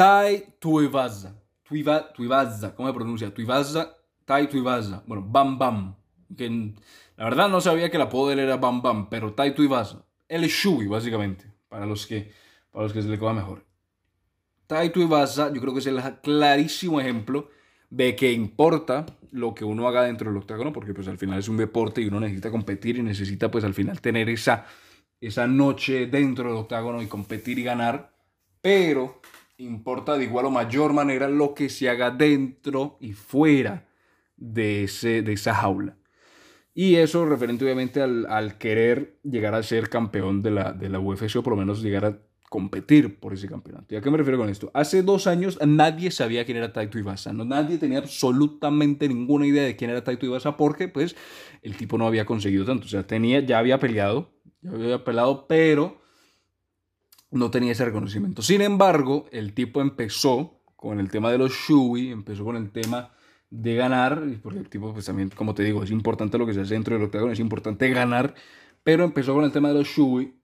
Tai Tuivasa. Tuiva, Tuivasa, ¿cómo se pronuncia? Tuivasa, Tai Tuivasa. Bueno, Bam Bam. Que la verdad no sabía que la apodo era Bam Bam, pero Tai Tuivasa. Es Shui, básicamente, para los que, para los que se le coja mejor. Tai Tuivasa, yo creo que es el clarísimo ejemplo de que importa lo que uno haga dentro del octágono, porque pues al final es un deporte y uno necesita competir y necesita pues al final tener esa, esa noche dentro del octágono y competir y ganar, pero importa de igual o mayor manera lo que se haga dentro y fuera de, ese, de esa jaula. Y eso referente obviamente al, al, querer llegar a ser campeón de la, de la UFC o por lo menos llegar a competir por ese campeonato. ¿Y a qué me refiero con esto? Hace dos años nadie sabía quién era Taito Ibasa. No, nadie tenía absolutamente ninguna idea de quién era Taito Ibasa porque pues el tipo no había conseguido tanto. O sea, tenía, ya había peleado, ya había peleado, pero no tenía ese reconocimiento. Sin embargo, el tipo empezó con el tema de los Shui, empezó con el tema de ganar, porque el tipo pues también, como te digo, es importante lo que se hace dentro del octágono, es importante ganar, pero empezó con el tema de los Shui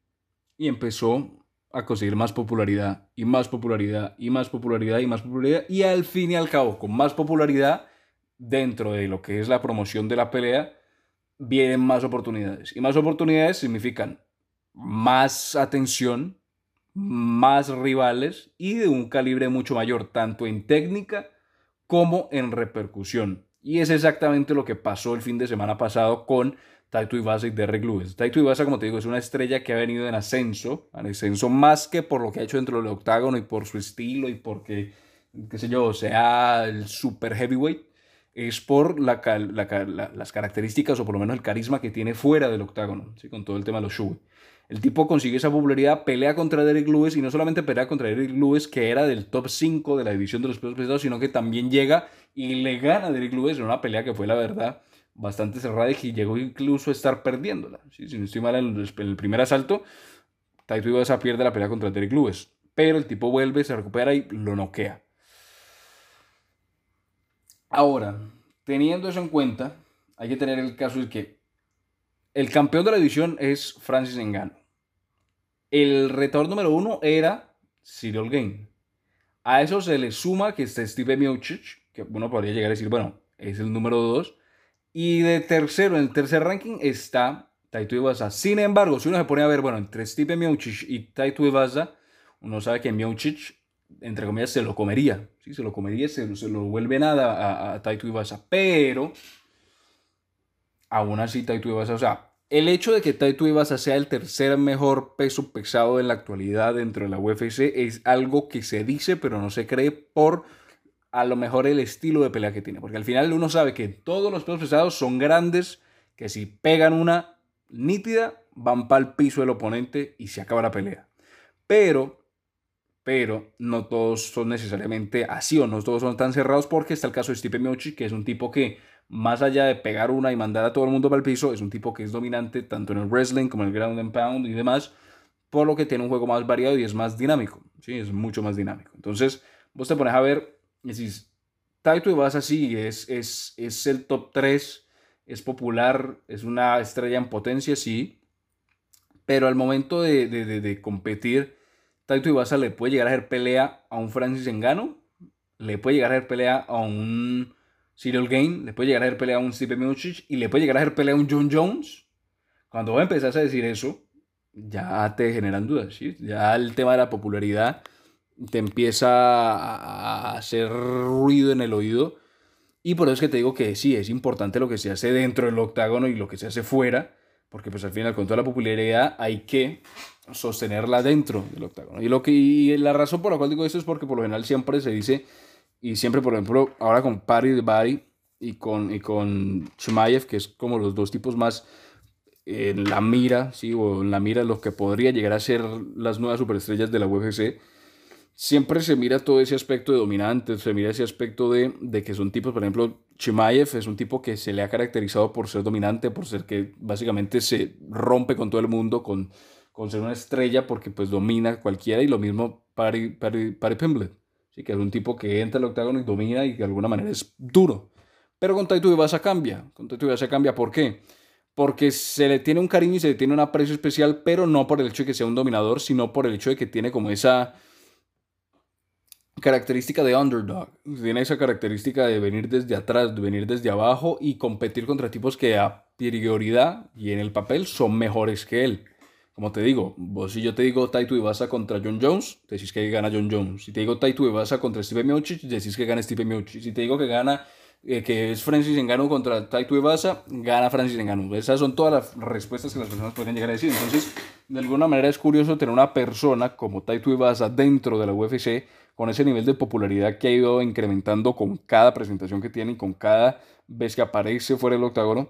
y empezó a conseguir más popularidad y más popularidad y más popularidad y más popularidad y al fin y al cabo con más popularidad dentro de lo que es la promoción de la pelea vienen más oportunidades y más oportunidades significan más atención más rivales y de un calibre mucho mayor tanto en técnica como en repercusión y es exactamente lo que pasó el fin de semana pasado con Taito Ibasa y Derrick Lewis. Taito Ibasa, como te digo, es una estrella que ha venido en ascenso, en ascenso más que por lo que ha hecho dentro del octágono y por su estilo y porque, qué sé yo, sea el super heavyweight, es por la, las características o por lo menos el carisma que tiene fuera del octágono, ¿sí? con todo el tema de los shows. El tipo consigue esa popularidad, pelea contra Derek Lewis y no solamente pelea contra Derek Lewis, que era del top 5 de la división de los pesos pesados, sino que también llega y le gana a Derek Lewis en una pelea que fue, la verdad, bastante cerrada y llegó incluso a estar perdiéndola. Si no estoy mal, en el primer asalto, Taito Ibasa pierde la pelea contra Derek Lewis. Pero el tipo vuelve, se recupera y lo noquea. Ahora, teniendo eso en cuenta, hay que tener el caso de que el campeón de la división es Francis Ngannou. El retador número uno era Cyril Gain. A eso se le suma que está Steve Miocic, que uno podría llegar a decir, bueno, es el número dos. Y de tercero, en el tercer ranking está Taito Ibasa. Sin embargo, si uno se pone a ver, bueno, entre Stipe Miocic y Taito Ibasa, uno sabe que Miocic, entre comillas, se lo comería. ¿sí? Se lo comería, se, se lo vuelve nada a, a Taito Ibasa. Pero, aún así, Taito Ibasa, o sea, el hecho de que Taito Ibasa sea el tercer mejor peso pesado en la actualidad dentro de la UFC es algo que se dice, pero no se cree por a lo mejor el estilo de pelea que tiene. Porque al final uno sabe que todos los pesos pesados son grandes, que si pegan una nítida, van para el piso del oponente y se acaba la pelea. Pero, pero no todos son necesariamente así o no todos son tan cerrados porque está el caso de Stipe Miocic, que es un tipo que más allá de pegar una y mandar a todo el mundo para el piso, es un tipo que es dominante tanto en el wrestling como en el ground and pound y demás, por lo que tiene un juego más variado y es más dinámico, ¿sí? es mucho más dinámico. Entonces, vos te pones a ver decís, Taito Ibasa sí, es, es, es el top 3, es popular, es una estrella en potencia, sí, pero al momento de, de, de, competir, Taito Ibasa le puede llegar a hacer pelea a un Francis Engano, le puede llegar a hacer pelea a un Cyril Game, le puede llegar a hacer pelea a un Stipe Miocic y le puede llegar a hacer pelea a un John Jones. Cuando vos empezás a decir eso, ya te generan dudas, ¿sí? Ya el tema de la popularidad te empieza a hacer ruido en el oído. Y por eso es que te digo que sí, es importante lo que se hace dentro del octágono y lo que se hace fuera, porque pues al final con toda la popularidad hay que sostenerla dentro del octágono. Y, lo que, y la razón por la cual digo esto es porque por lo general siempre se dice, y siempre por ejemplo ahora con Party de Bari y con, y con Chumayev, que es como los dos tipos más en la mira, ¿sí? o en la mira de lo que podría llegar a ser las nuevas superestrellas de la UFC, siempre se mira todo ese aspecto de dominante, se mira ese aspecto de, de, que son tipos, por ejemplo, Chimaev es un tipo que se le ha caracterizado por ser dominante, por ser que básicamente se rompe con todo el mundo, con, con ser una estrella, porque pues domina cualquiera, y lo mismo Parry, Parry, Parry Pimblett, ¿sí? que es un tipo que entra al octágono y domina y de alguna manera es duro. Pero con Taito Ibasa cambia, con Taito Ibasa cambia, ¿por qué? Porque se le tiene un cariño y se le tiene un aprecio especial, pero no por el hecho de que sea un dominador, sino por el hecho de que tiene como esa característica de underdog. Tiene esa característica de venir desde atrás, de venir desde abajo y competir contra tipos que a prioridad y en el papel son mejores que él. Como te digo, vos si yo te digo Taito Ibasa contra John Jones, decís que gana John Jones. Si te digo Taito Ibasa contra Steve Miocic, decís que gana Steve Miocic. Si te digo que gana eh, que es Francis Ngannou contra Taito Ibasa, gana Francis Ngannou. Esas son todas las respuestas que las personas pueden llegar a decir. Entonces, de alguna manera es curioso tener una persona como Taito Ibasa dentro de la UFC con ese nivel de popularidad que ha ido incrementando con cada presentación que tiene y con cada vez que aparece fuera del octágono,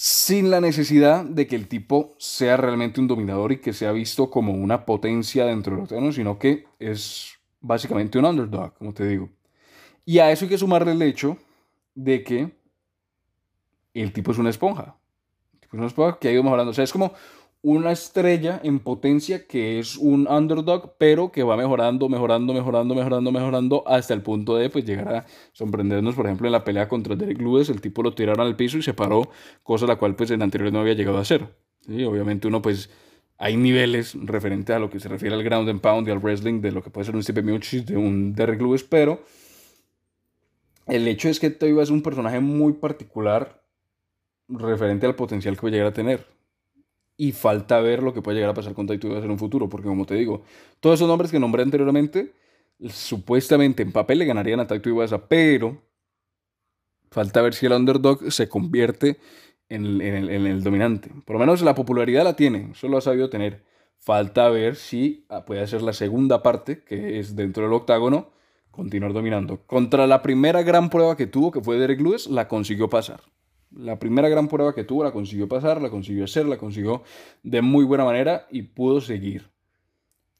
sin la necesidad de que el tipo sea realmente un dominador y que sea visto como una potencia dentro del octágono, sino que es básicamente un underdog, como te digo. Y a eso hay que sumarle el hecho de que el tipo es una esponja. El tipo es una esponja que ha ido mejorando. O sea, es como una estrella en potencia que es un underdog, pero que va mejorando, mejorando, mejorando, mejorando, mejorando hasta el punto de pues, llegar a sorprendernos, por ejemplo, en la pelea contra Derek Lewis, el tipo lo tiraron al piso y se paró, cosa la cual pues en anteriores no había llegado a hacer. ¿sí? Obviamente uno pues hay niveles referente a lo que se refiere al ground and pound y al wrestling de lo que puede ser un Stipe Miocic, de un Derek Lewis, pero el hecho es que Toiva es un personaje muy particular referente al potencial que puede llegar a tener y falta ver lo que puede llegar a pasar con Taito en un futuro, porque como te digo, todos esos nombres que nombré anteriormente, supuestamente en papel le ganarían a Taito pero falta ver si el underdog se convierte en el, en, el, dominante. Por lo menos la popularidad la tiene, eso lo ha sabido tener. Falta ver si ah, puede ser la segunda parte, que es dentro del octágono, continuar dominando. Contra la primera gran prueba que tuvo, que fue Derek Lewis, la consiguió pasar. La primera gran prueba que tuvo la consiguió pasar, la consiguió hacer, la consiguió de muy buena manera y pudo seguir.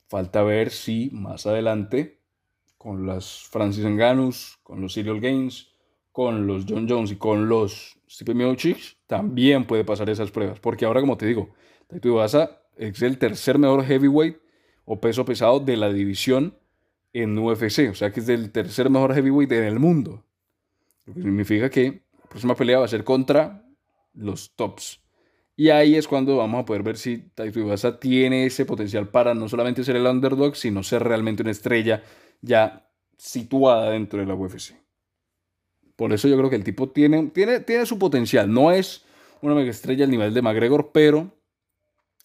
Falta ver si más adelante, con las Francis Nganus, con los Serial Games, con los John Jones y con los Stipe Miocic, también puede pasar esas pruebas. Porque ahora, como te digo, Taito Ibasa es el tercer mejor heavyweight o peso pesado de la división en UFC. O sea que es el tercer mejor heavyweight en el mundo. Lo que significa que próxima pelea va a ser contra los tops. Y ahí es cuando vamos a poder ver si Taito Ibasa tiene ese potencial para no solamente ser el underdog, sino ser realmente una estrella ya situada dentro de la UFC. Por eso yo creo que el tipo tiene, tiene, tiene su potencial. No es una mega estrella al nivel de McGregor, pero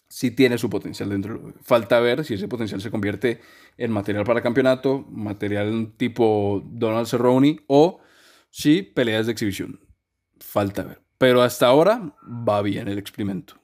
sí tiene su potencial dentro. Falta ver si ese potencial se convierte en material para campeonato, material tipo Donald Cerrone o si peleas de exhibición falta ver. Pero hasta ahora va bien el experimento.